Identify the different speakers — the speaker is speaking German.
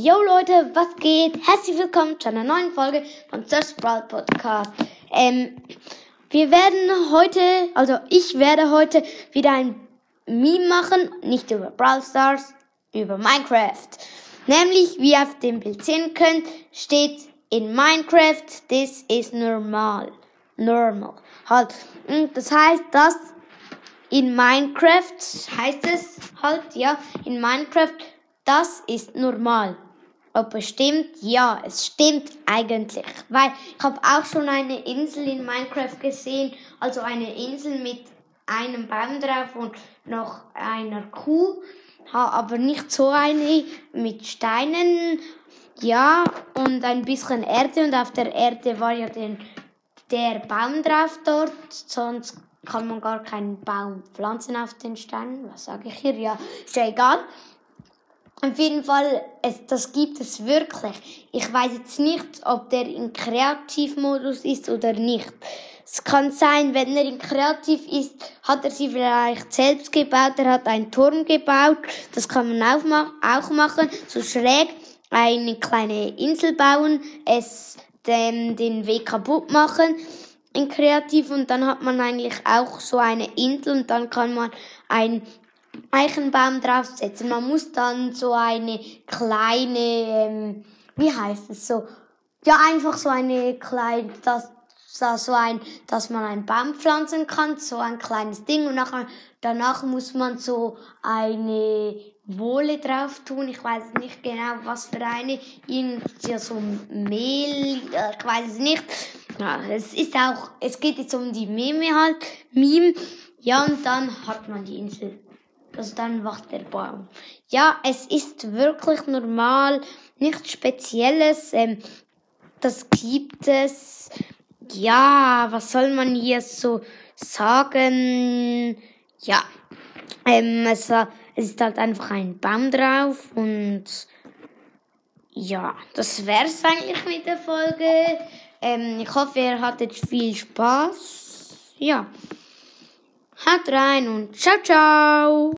Speaker 1: Yo Leute, was geht? Herzlich willkommen zu einer neuen Folge von Just Brawl Podcast. Ähm, wir werden heute, also ich werde heute wieder ein Meme machen, nicht über Brawl Stars, über Minecraft. Nämlich, wie ihr auf dem Bild sehen könnt, steht in Minecraft, this is normal. Normal. Halt. Das heißt, dass in Minecraft heißt es halt, ja, in Minecraft, das ist normal. Ob es stimmt? Ja, es stimmt eigentlich. Weil ich habe auch schon eine Insel in Minecraft gesehen, also eine Insel mit einem Baum drauf und noch einer Kuh, aber nicht so eine mit Steinen, ja, und ein bisschen Erde und auf der Erde war ja den, der Baum drauf dort, sonst kann man gar keinen Baum pflanzen auf den Steinen. Was sage ich hier? Ja, ist ja egal. Auf jeden Fall, es, das gibt es wirklich. Ich weiß jetzt nicht, ob der in Kreativmodus ist oder nicht. Es kann sein, wenn er in Kreativ ist, hat er sie vielleicht selbst gebaut, er hat einen Turm gebaut. Das kann man auch, auch machen, so schräg eine kleine Insel bauen, es den, den Weg kaputt machen in Kreativ und dann hat man eigentlich auch so eine Insel und dann kann man ein Eichenbaum draufsetzen. Man muss dann so eine kleine, ähm, wie heißt es so? Ja, einfach so eine kleine, das, das so ein, dass man einen Baum pflanzen kann, so ein kleines Ding und nachher, danach muss man so eine Wohle drauf tun. Ich weiß nicht genau, was für eine. Irgendwie so Mehl, ich weiß es nicht. Ja, es ist auch, es geht jetzt um die Meme halt, Meme. Ja, und dann hat man die Insel also dann wacht der Baum. Ja, es ist wirklich normal, nichts Spezielles. Ähm, das gibt es. Ja, was soll man hier so sagen? Ja, ähm, es, es ist halt einfach ein Baum drauf und ja, das wär's eigentlich mit der Folge. Ähm, ich hoffe, ihr hattet viel Spaß. Ja. Haut rein und ciao, ciao.